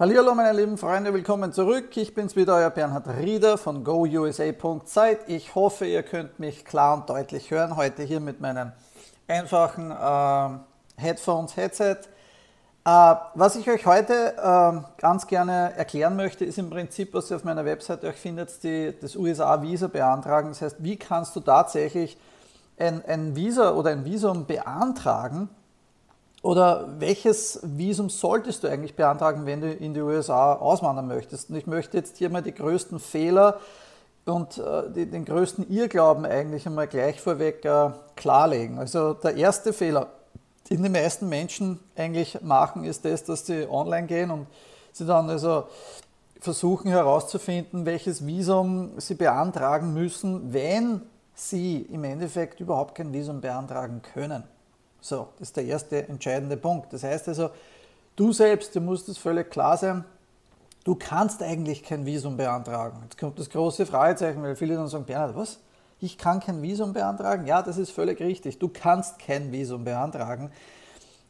Hallo meine lieben Freunde, willkommen zurück. Ich bin's wieder, euer Bernhard Rieder von gousa.zeit. Ich hoffe, ihr könnt mich klar und deutlich hören. Heute hier mit meinen einfachen äh, Headphones, Headset. Äh, was ich euch heute äh, ganz gerne erklären möchte, ist im Prinzip, was ihr auf meiner Webseite euch findet, die, das USA-Visa beantragen. Das heißt, wie kannst du tatsächlich ein, ein Visa oder ein Visum beantragen, oder welches Visum solltest du eigentlich beantragen, wenn du in die USA auswandern möchtest? Und ich möchte jetzt hier mal die größten Fehler und äh, die, den größten Irrglauben eigentlich einmal gleich vorweg äh, klarlegen. Also der erste Fehler, den die meisten Menschen eigentlich machen, ist das, dass sie online gehen und sie dann also versuchen herauszufinden, welches Visum sie beantragen müssen, wenn sie im Endeffekt überhaupt kein Visum beantragen können. So, das ist der erste entscheidende Punkt. Das heißt also, du selbst, du musst es völlig klar sein, du kannst eigentlich kein Visum beantragen. Jetzt kommt das große Fragezeichen, weil viele dann sagen, Bernhard, was? Ich kann kein Visum beantragen? Ja, das ist völlig richtig. Du kannst kein Visum beantragen,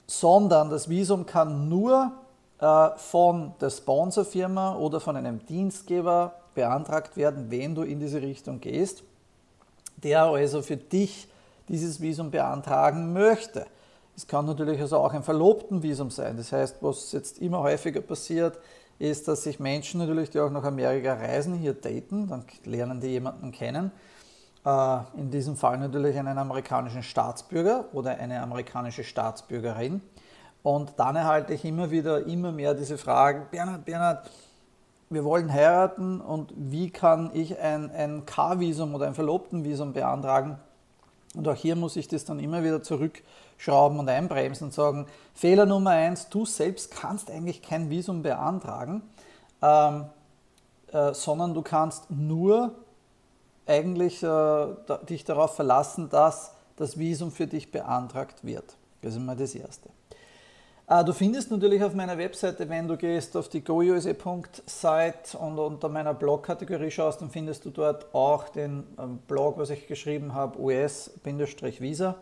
sondern das Visum kann nur äh, von der Sponsorfirma oder von einem Dienstgeber beantragt werden, wenn du in diese Richtung gehst, der also für dich dieses Visum beantragen möchte. Es kann natürlich also auch ein Verlobtenvisum sein. Das heißt, was jetzt immer häufiger passiert, ist, dass sich Menschen natürlich, die auch nach Amerika reisen, hier daten, dann lernen die jemanden kennen. Äh, in diesem Fall natürlich einen amerikanischen Staatsbürger oder eine amerikanische Staatsbürgerin. Und dann erhalte ich immer wieder immer mehr diese Fragen, Bernhard, Bernhard, wir wollen heiraten und wie kann ich ein, ein K-Visum oder ein Verlobtenvisum beantragen? Und auch hier muss ich das dann immer wieder zurückschrauben und einbremsen und sagen, Fehler Nummer eins, du selbst kannst eigentlich kein Visum beantragen, ähm, äh, sondern du kannst nur eigentlich äh, dich darauf verlassen, dass das Visum für dich beantragt wird. Das ist mal das Erste. Ah, du findest natürlich auf meiner Webseite, wenn du gehst auf die gouse.site und unter meiner Blog-Kategorie schaust, dann findest du dort auch den ähm, Blog, was ich geschrieben habe, US-Visa.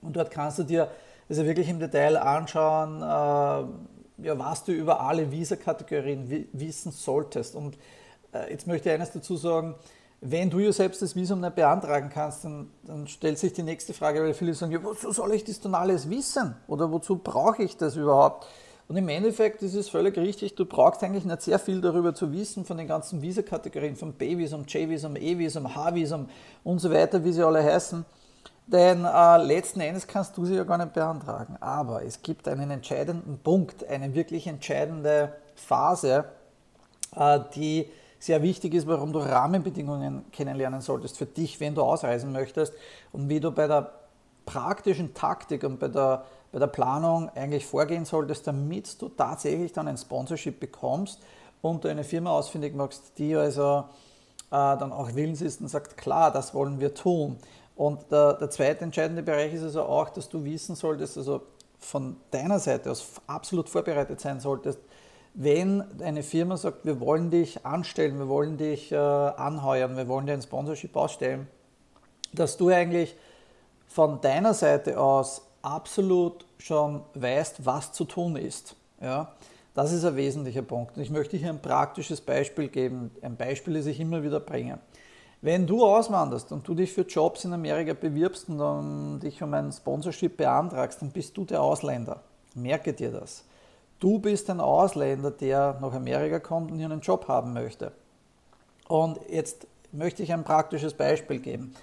Und dort kannst du dir also wirklich im Detail anschauen, äh, ja, was du über alle Visa-Kategorien wissen solltest. Und äh, jetzt möchte ich eines dazu sagen, wenn du ja selbst das Visum nicht beantragen kannst, dann, dann, stellt sich die nächste Frage, weil viele sagen, ja, wozu soll ich das dann alles wissen? Oder wozu brauche ich das überhaupt? Und im Endeffekt ist es völlig richtig, du brauchst eigentlich nicht sehr viel darüber zu wissen, von den ganzen Visa-Kategorien, vom B-Visum, J-Visum, E-Visum, H-Visum und so weiter, wie sie alle heißen. Denn äh, letzten Endes kannst du sie ja gar nicht beantragen. Aber es gibt einen entscheidenden Punkt, eine wirklich entscheidende Phase, äh, die sehr wichtig ist, warum du Rahmenbedingungen kennenlernen solltest für dich, wenn du ausreisen möchtest und wie du bei der praktischen Taktik und bei der, bei der Planung eigentlich vorgehen solltest, damit du tatsächlich dann ein Sponsorship bekommst und du eine Firma ausfindig machst, die also äh, dann auch willens ist und sagt, klar, das wollen wir tun. Und der, der zweite entscheidende Bereich ist also auch, dass du wissen solltest, also von deiner Seite aus absolut vorbereitet sein solltest, wenn eine Firma sagt, wir wollen dich anstellen, wir wollen dich äh, anheuern, wir wollen dir ein Sponsorship ausstellen, dass du eigentlich von deiner Seite aus absolut schon weißt, was zu tun ist. Ja? Das ist ein wesentlicher Punkt. Ich möchte hier ein praktisches Beispiel geben, ein Beispiel, das ich immer wieder bringe. Wenn du auswanderst und du dich für Jobs in Amerika bewirbst und dann dich um ein Sponsorship beantragst, dann bist du der Ausländer. Merke dir das. Du bist ein Ausländer, der nach Amerika kommt und hier einen Job haben möchte. Und jetzt möchte ich ein praktisches Beispiel geben.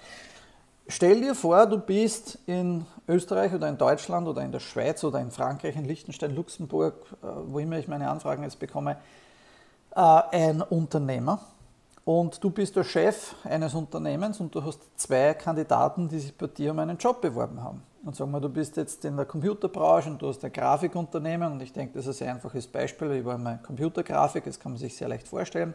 Stell dir vor, du bist in Österreich oder in Deutschland oder in der Schweiz oder in Frankreich, in Liechtenstein, Luxemburg, äh, wo immer ich meine Anfragen jetzt bekomme, äh, ein Unternehmer und du bist der Chef eines Unternehmens und du hast zwei Kandidaten, die sich bei dir um einen Job beworben haben. Und sagen wir, du bist jetzt in der Computerbranche und du hast ein Grafikunternehmen und ich denke, das ist ein sehr einfaches Beispiel, war mal Computergrafik, das kann man sich sehr leicht vorstellen.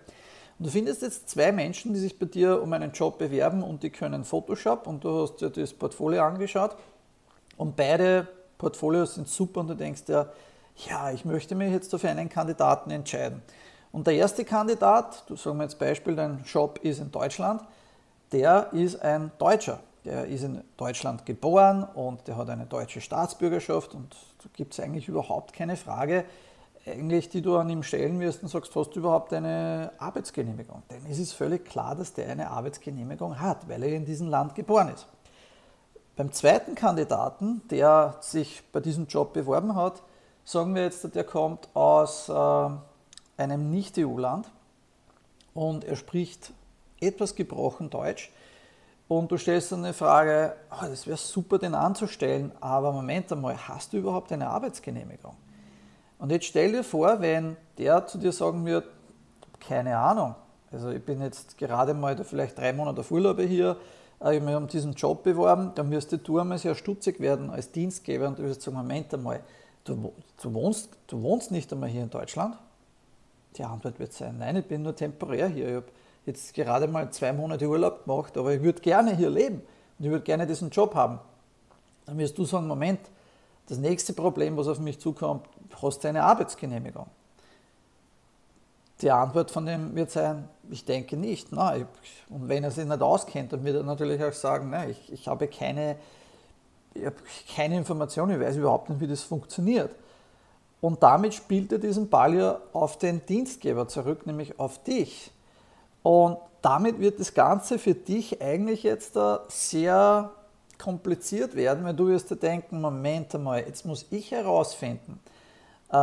Und du findest jetzt zwei Menschen, die sich bei dir um einen Job bewerben und die können Photoshop und du hast dir das Portfolio angeschaut und beide Portfolios sind super und du denkst dir, ja, ich möchte mich jetzt für einen Kandidaten entscheiden. Und der erste Kandidat, du sagen wir jetzt Beispiel, dein Shop ist in Deutschland, der ist ein Deutscher. Der ist in Deutschland geboren und der hat eine deutsche Staatsbürgerschaft und da gibt es eigentlich überhaupt keine Frage. eigentlich, die du an ihm stellen wirst und sagst, hast du überhaupt eine Arbeitsgenehmigung? Denn es ist völlig klar, dass der eine Arbeitsgenehmigung hat, weil er in diesem Land geboren ist. Beim zweiten Kandidaten, der sich bei diesem Job beworben hat, sagen wir jetzt, der kommt aus äh, einem Nicht-EU-Land und er spricht etwas gebrochen Deutsch. Und du stellst dann eine Frage, oh, das wäre super, den anzustellen, aber Moment einmal, hast du überhaupt eine Arbeitsgenehmigung? Und jetzt stell dir vor, wenn der zu dir sagen wird, keine Ahnung, also ich bin jetzt gerade mal vielleicht drei Monate auf Urlaube hier, äh, ich habe mich um diesen Job beworben, dann wirst du einmal sehr stutzig werden als Dienstgeber und du wirst sagen, Moment einmal, du, du, wohnst, du wohnst nicht einmal hier in Deutschland? Die Antwort wird sein, nein, ich bin nur temporär hier. Ich habe jetzt gerade mal zwei Monate Urlaub gemacht, aber ich würde gerne hier leben und ich würde gerne diesen Job haben. Dann wirst du sagen, Moment, das nächste Problem, was auf mich zukommt, hast du eine Arbeitsgenehmigung? Die Antwort von dem wird sein, ich denke nicht. Nein. Und wenn er sich nicht auskennt, dann wird er natürlich auch sagen, nein, ich, ich habe keine, ich keine Information, ich weiß überhaupt nicht, wie das funktioniert. Und damit spielt er diesen Ball ja auf den Dienstgeber zurück, nämlich auf dich. Und damit wird das Ganze für dich eigentlich jetzt sehr kompliziert werden, weil du wirst dir denken, Moment einmal, jetzt muss ich herausfinden, äh,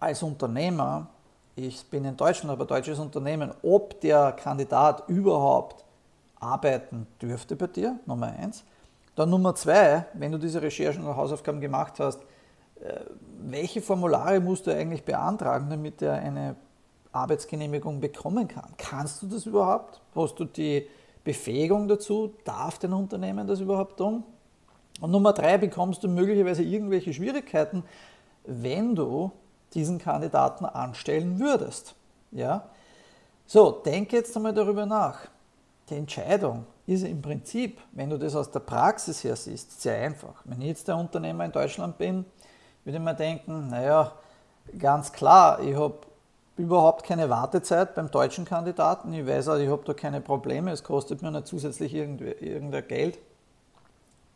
als Unternehmer, ich bin in Deutschland, aber deutsches Unternehmen, ob der Kandidat überhaupt arbeiten dürfte bei dir, Nummer eins. Dann Nummer zwei, wenn du diese Recherchen und Hausaufgaben gemacht hast, welche Formulare musst du eigentlich beantragen, damit er eine Arbeitsgenehmigung bekommen kann? Kannst du das überhaupt? Hast du die Befähigung dazu? Darf dein Unternehmen das überhaupt tun? Und Nummer drei, bekommst du möglicherweise irgendwelche Schwierigkeiten, wenn du diesen Kandidaten anstellen würdest. Ja? So, denke jetzt einmal darüber nach. Die Entscheidung ist im Prinzip, wenn du das aus der Praxis her siehst, sehr einfach. Wenn ich jetzt der Unternehmer in Deutschland bin, würde ich mir denken, naja, ganz klar, ich habe überhaupt keine Wartezeit beim deutschen Kandidaten. Ich weiß auch, ich habe da keine Probleme, es kostet mir nicht zusätzlich irgendein Geld.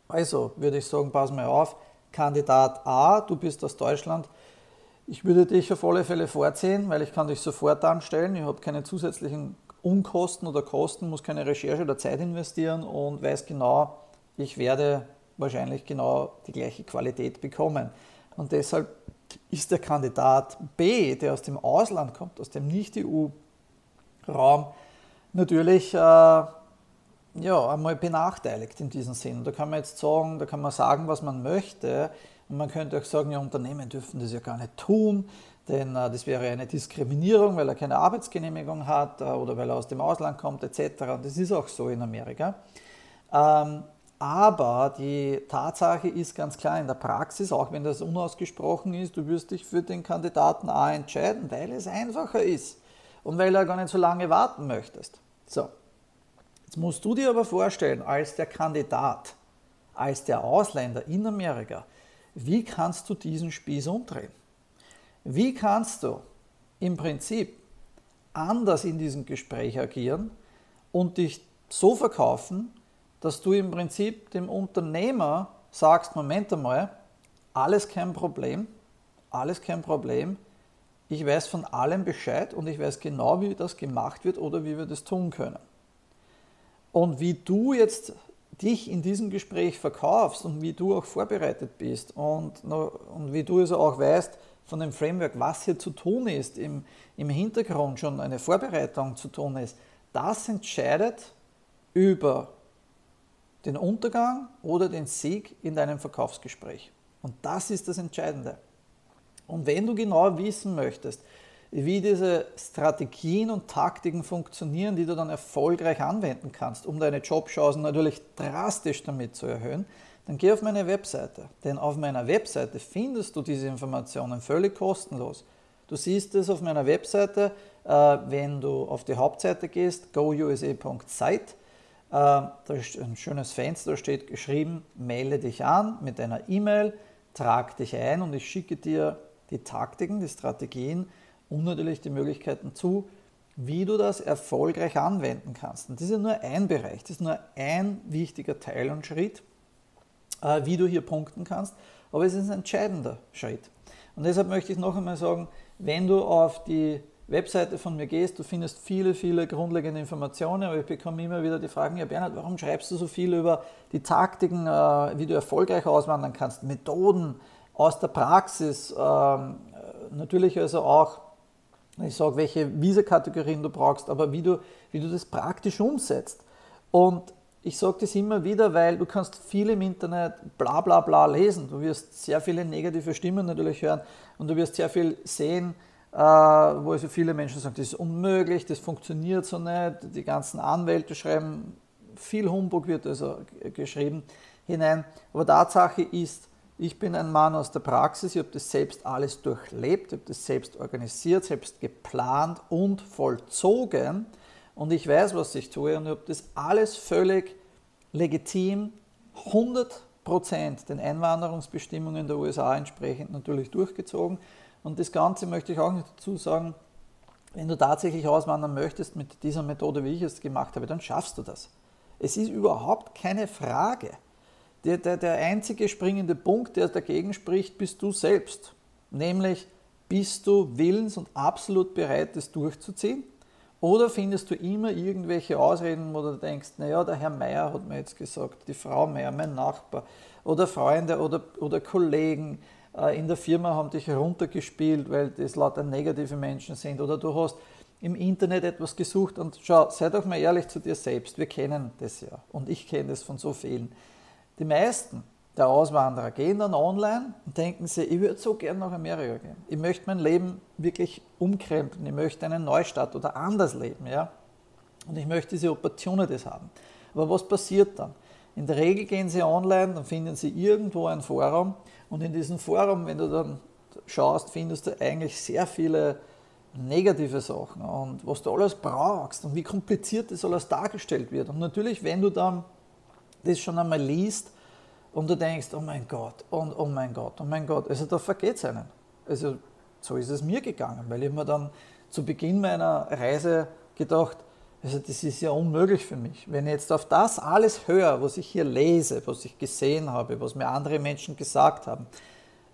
Also würde ich sagen, pass mal auf, Kandidat A, du bist aus Deutschland, ich würde dich auf alle Fälle vorziehen, weil ich kann dich sofort anstellen. Ich habe keine zusätzlichen Unkosten oder Kosten, muss keine Recherche oder Zeit investieren und weiß genau, ich werde wahrscheinlich genau die gleiche Qualität bekommen. Und deshalb ist der Kandidat B, der aus dem Ausland kommt, aus dem Nicht-EU-Raum, natürlich äh, ja, einmal benachteiligt in diesem Sinn. Da kann man jetzt sagen, da kann man sagen, was man möchte. Und man könnte auch sagen, ja, Unternehmen dürfen das ja gar nicht tun, denn äh, das wäre eine Diskriminierung, weil er keine Arbeitsgenehmigung hat äh, oder weil er aus dem Ausland kommt, etc. Und das ist auch so in Amerika. Ähm, aber die Tatsache ist ganz klar in der Praxis, auch wenn das unausgesprochen ist, du wirst dich für den Kandidaten A entscheiden, weil es einfacher ist und weil er gar nicht so lange warten möchtest. So, jetzt musst du dir aber vorstellen, als der Kandidat, als der Ausländer in Amerika, wie kannst du diesen Spieß umdrehen? Wie kannst du im Prinzip anders in diesem Gespräch agieren und dich so verkaufen, dass du im Prinzip dem Unternehmer sagst, Moment einmal, alles kein Problem, alles kein Problem, ich weiß von allem Bescheid und ich weiß genau, wie das gemacht wird oder wie wir das tun können. Und wie du jetzt dich in diesem Gespräch verkaufst und wie du auch vorbereitet bist und, und wie du also auch weißt von dem Framework, was hier zu tun ist, im, im Hintergrund schon eine Vorbereitung zu tun ist, das entscheidet über den Untergang oder den Sieg in deinem Verkaufsgespräch. Und das ist das Entscheidende. Und wenn du genau wissen möchtest, wie diese Strategien und Taktiken funktionieren, die du dann erfolgreich anwenden kannst, um deine Jobchancen natürlich drastisch damit zu erhöhen, dann geh auf meine Webseite. Denn auf meiner Webseite findest du diese Informationen völlig kostenlos. Du siehst es auf meiner Webseite, äh, wenn du auf die Hauptseite gehst, gousa.site da ist ein schönes Fenster, da steht geschrieben, melde dich an mit deiner E-Mail, trag dich ein und ich schicke dir die Taktiken, die Strategien und natürlich die Möglichkeiten zu, wie du das erfolgreich anwenden kannst. Und das ist ja nur ein Bereich, das ist nur ein wichtiger Teil und Schritt, äh, wie du hier punkten kannst, aber es ist ein entscheidender Schritt. Und deshalb möchte ich noch einmal sagen, Wenn du auf die Webseite von mir gehst, du findest viele, viele grundlegende Informationen, aber ich bekomme immer wieder die Fragen, ja Bernhard, warum schreibst du so viel über die Taktiken, äh, wie du erfolgreich auswandern kannst, Methoden aus der Praxis, ähm, natürlich also auch, ich sage, welche Visa-Kategorien du brauchst, aber wie du, wie du das praktisch umsetzt. Und ich sage das immer wieder, weil du kannst viel im Internet bla bla bla lesen. Du wirst sehr viele negative Stimmen natürlich hören und du wirst sehr viel sehen, äh, wo also viele Menschen sagen, das ist unmöglich, das funktioniert so nicht. Die ganzen Anwälte schreiben, viel Humbug wird also geschrieben hinein. Aber Tatsache ist, ich bin ein Mann aus der Praxis, ich habe das selbst alles durchlebt, ich habe das selbst organisiert, selbst geplant und vollzogen und ich weiß, was ich tue und ich habe das alles völlig legitim, 100% den Einwanderungsbestimmungen der USA entsprechend natürlich durchgezogen. Und das Ganze möchte ich auch noch dazu sagen, wenn du tatsächlich auswandern möchtest mit dieser Methode, wie ich es gemacht habe, dann schaffst du das. Es ist überhaupt keine Frage. Der, der, der einzige springende Punkt, der dagegen spricht, bist du selbst. Nämlich, bist du willens und absolut bereit, das durchzuziehen? Oder findest du immer irgendwelche Ausreden, wo du denkst, naja, der Herr Meier hat mir jetzt gesagt, die Frau Meier, mein Nachbar oder Freunde oder, oder Kollegen in der Firma haben dich runtergespielt, weil das lauter negative Menschen sind. Oder du hast im Internet etwas gesucht und schau, sei doch mal ehrlich zu dir selbst. Wir kennen das ja und ich kenne das von so vielen. Die meisten der Auswanderer gehen dann online und denken sich, ich würde so gern nach Amerika gehen. Ich möchte mein Leben wirklich umkrempeln. Ich möchte einen Neustart oder anders leben. Ja? Und ich möchte diese Opportunities haben. Aber was passiert dann? In der Regel gehen sie online, dann finden sie irgendwo ein Forum und in diesem Forum, wenn du dann schaust, findest du eigentlich sehr viele negative Sachen und was du alles brauchst und wie kompliziert das alles dargestellt wird. Und natürlich, wenn du dann das schon einmal liest, und du denkst, oh mein Gott, und oh mein Gott, oh mein Gott, also da vergeht es einen. Also so ist es mir gegangen, weil ich mir dann zu Beginn meiner Reise gedacht, also das ist ja unmöglich für mich. Wenn ich jetzt auf das alles höre, was ich hier lese, was ich gesehen habe, was mir andere Menschen gesagt haben,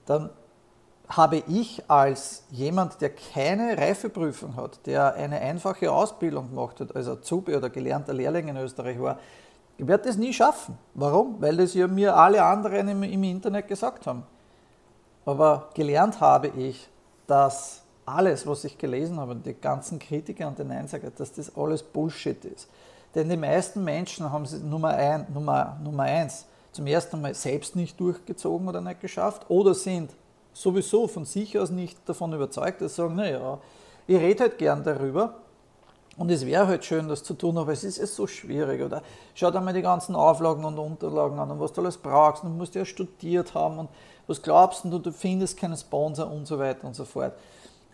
dann habe ich als jemand, der keine Reifeprüfung hat, der eine einfache Ausbildung gemacht hat, als Azubi oder gelernter Lehrling in Österreich war, ich werde das nie schaffen. Warum? Weil das ja mir alle anderen im, im Internet gesagt haben. Aber gelernt habe ich, dass alles, was ich gelesen habe, die ganzen Kritiker und die Neinsager, dass das alles Bullshit ist. Denn die meisten Menschen haben sie Nummer, ein, Nummer, Nummer eins zum ersten Mal selbst nicht durchgezogen oder nicht geschafft oder sind sowieso von sich aus nicht davon überzeugt, dass sie sagen, naja, ich rede halt gern darüber, und es wäre halt schön, das zu tun, aber es ist so schwierig. Oder schau dir mal die ganzen Auflagen und Unterlagen an und was du alles brauchst. Und musst ja studiert haben und was glaubst du, du findest keinen Sponsor und so weiter und so fort.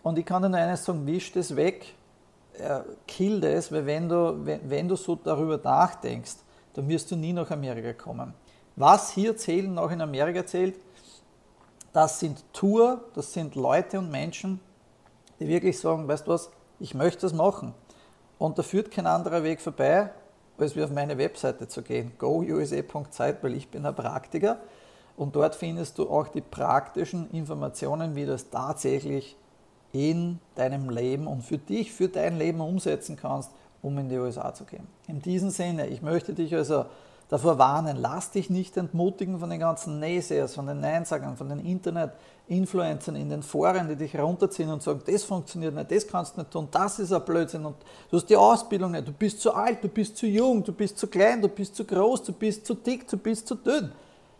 Und ich kann dir nur eines sagen, wisch das weg, äh, kill das, weil wenn du, wenn, du so darüber nachdenkst, dann wirst du nie nach Amerika kommen. Was hier zählen, auch in Amerika zählt, das sind Tour, das sind Leute und Menschen, die wirklich sagen, weißt du was, ich möchte das machen. Und da führt kein anderer Weg vorbei, als wie auf meine Webseite zu gehen, gousa.zeit, weil ich bin ein Praktiker und dort findest du auch die praktischen Informationen, wie du es tatsächlich in deinem Leben und für dich, für dein Leben umsetzen kannst, um in die USA zu gehen. In diesem Sinne, ich möchte dich also davor warnen, lass dich nicht entmutigen von den ganzen Naysayers, von den Neinsagern, von den Internet-Influencern in den Foren, die dich runterziehen und sagen, das funktioniert nicht, das kannst du nicht tun, das ist ein Blödsinn und du hast die Ausbildung nicht, du bist zu alt, du bist zu jung, du bist zu klein, du bist zu groß, du bist zu dick, du bist zu dünn.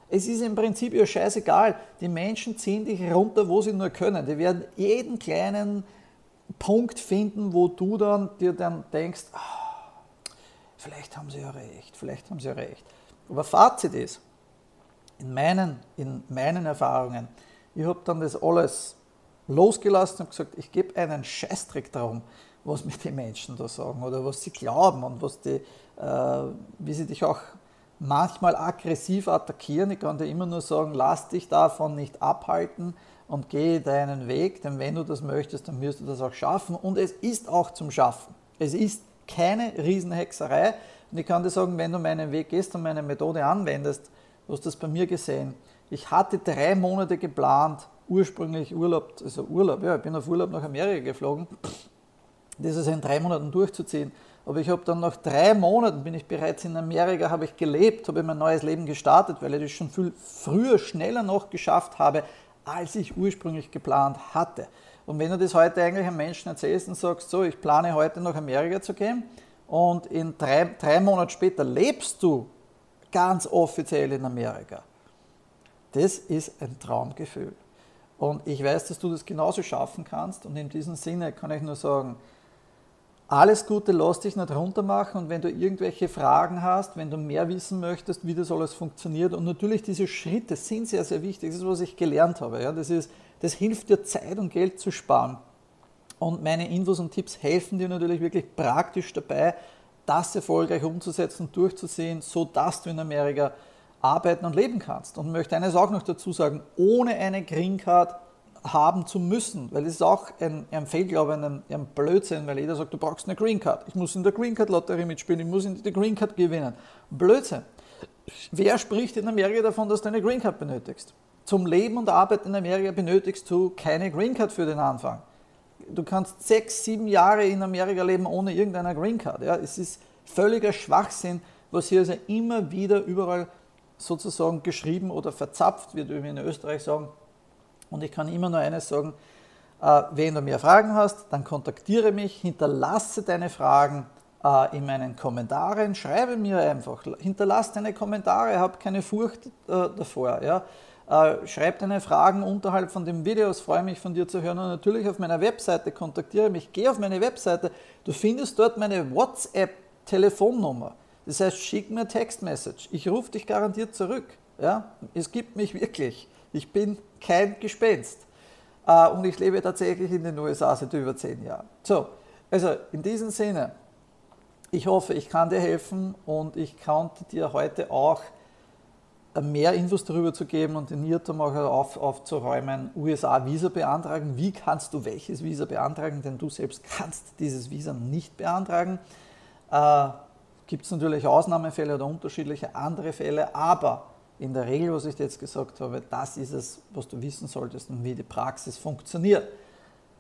Es ist im Prinzip ja scheißegal. Die Menschen ziehen dich runter, wo sie nur können. Die werden jeden kleinen Punkt finden, wo du dann dir dann denkst, oh, vielleicht haben sie ja recht, vielleicht haben sie ja recht. Aber Fazit ist, in meinen, in meinen Erfahrungen, ich habe dann das alles losgelassen und gesagt, ich gebe einen Scheißtrick darum, was mir die Menschen da sagen oder was sie glauben und was die, äh, wie sie dich auch manchmal aggressiv attackieren. Ich kann dir immer nur sagen, lass dich davon nicht abhalten und gehe deinen Weg, denn wenn du das möchtest, dann wirst du das auch schaffen und es ist auch zum Schaffen. Es ist keine Riesenhexerei. Und ich kann dir sagen, wenn du meinen Weg gehst und meine Methode anwendest, du hast das bei mir gesehen. Ich hatte drei Monate geplant, ursprünglich Urlaub, also Urlaub, ja, ich bin auf Urlaub nach Amerika geflogen, das ist in drei Monaten durchzuziehen. Aber ich habe dann nach drei Monaten, bin ich bereits in Amerika, habe ich gelebt, habe mein neues Leben gestartet, weil ich das schon viel früher, schneller noch geschafft habe, als ich ursprünglich geplant hatte. Und wenn du das heute eigentlich einem Menschen erzählst und sagst, so, ich plane heute nach Amerika zu gehen und in drei, drei Monate später lebst du ganz offiziell in Amerika, das ist ein Traumgefühl. Und ich weiß, dass du das genauso schaffen kannst. Und in diesem Sinne kann ich nur sagen, alles Gute, lass dich nicht runtermachen und wenn du irgendwelche Fragen hast, wenn du mehr wissen möchtest, wie das alles funktioniert und natürlich diese Schritte sind sehr, sehr wichtig. Das ist, was ich gelernt habe. Ja? Das, ist, das hilft dir Zeit und Geld zu sparen. Und meine Infos und Tipps helfen dir natürlich wirklich praktisch dabei, das erfolgreich umzusetzen und durchzusehen, sodass du in Amerika arbeiten und leben kannst. Und möchte eines auch noch dazu sagen, ohne eine Green Card haben zu müssen, weil das ist auch ein, ein Fehlglaube, ein, ein Blödsinn, weil jeder sagt, du brauchst eine Green Card. Ich muss in der Green Card Lotterie mitspielen, ich muss in der Green Card gewinnen. Blödsinn. Wer spricht in Amerika davon, dass du eine Green Card benötigst? Zum Leben und Arbeiten in Amerika benötigst du keine Green Card für den Anfang. Du kannst sechs, sieben Jahre in Amerika leben ohne irgendeine Green Card. Ja? Es ist völliger Schwachsinn, was hier also immer wieder überall sozusagen geschrieben oder verzapft wird, wie wir in Österreich sagen. Und ich kann immer nur eines sagen, äh, wenn du mehr Fragen hast, dann kontaktiere mich, hinterlasse deine Fragen äh, in meinen Kommentaren, schreibe mir einfach, hinterlasse deine Kommentare, hab keine Furcht äh, davor. Ja? Schreib deine Fragen unterhalb von dem Video, ich freue mich von dir zu hören und natürlich auf meiner Webseite kontaktiere mich, geh auf meine Webseite, du findest dort meine WhatsApp-Telefonnummer. Das heißt, schick mir Textmessage. Ich rufe dich garantiert zurück. Ja? Es gibt mich wirklich. Ich bin kein Gespenst. Äh, und ich lebe tatsächlich in den USA seit über zehn Jahren. So, also in diesem Sinne, ich hoffe, ich kann dir helfen und ich konnte dir heute auch mehr Infos darüber zu geben und den Irrtum auch auf, aufzuräumen, USA-Visa beantragen. Wie kannst du welches Visa beantragen? Denn du selbst kannst dieses Visa nicht beantragen. Äh, Gibt es natürlich Ausnahmefälle oder unterschiedliche andere Fälle, aber in der Regel, was ich jetzt gesagt habe, das ist es, was du wissen solltest und wie die Praxis funktioniert.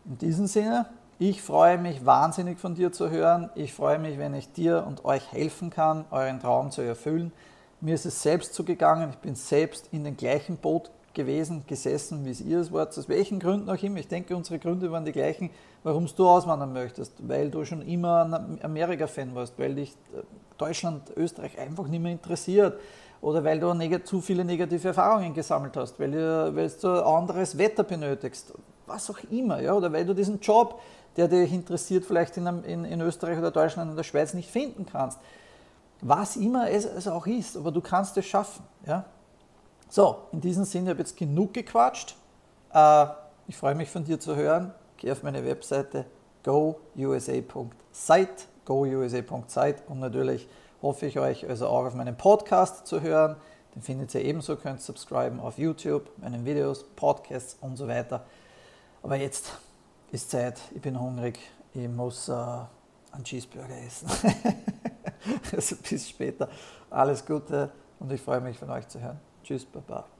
In diesem Sinne, ich freue mich wahnsinnig von dir zu hören. Ich freue mich, wenn ich dir und euch helfen kann, euren Traum zu erfüllen. Mir ist es selbst zugegangen. Ich bin selbst in dem gleichen Boot gewesen, gesessen, wie es ihr es wart. Aus welchen Gründen auch immer. Ich denke, unsere Gründe waren die gleichen, warum du auswandern möchtest. Weil du schon immer ein Amerika-Fan warst, weil dich äh, Deutschland, Österreich einfach nicht mehr interessiert oder weil du zu viele negative Erfahrungen gesammelt hast, weil du, weil du anderes Wetter benötigst, was auch immer, ja, oder weil du diesen Job, der dich interessiert, vielleicht in, in, in Österreich oder Deutschland oder der Schweiz nicht finden kannst. Was immer es, es auch ist, aber du kannst es schaffen. Ja? So, in diesem Sinne habe ich jetzt genug gequatscht. Äh, ich freue mich von dir zu hören. Geh auf meine Webseite gousa.site, gousa.site und natürlich hoffe ich euch also auch auf meinem Podcast zu hören. Den findet ihr ebenso, könnt subscriben auf YouTube, meinen Videos, Podcasts und so weiter. Aber jetzt ist Zeit, ich bin hungrig, ich muss äh, einen Cheeseburger essen. also bis später. Alles Gute und ich freue mich von euch zu hören. Tschüss, Baba.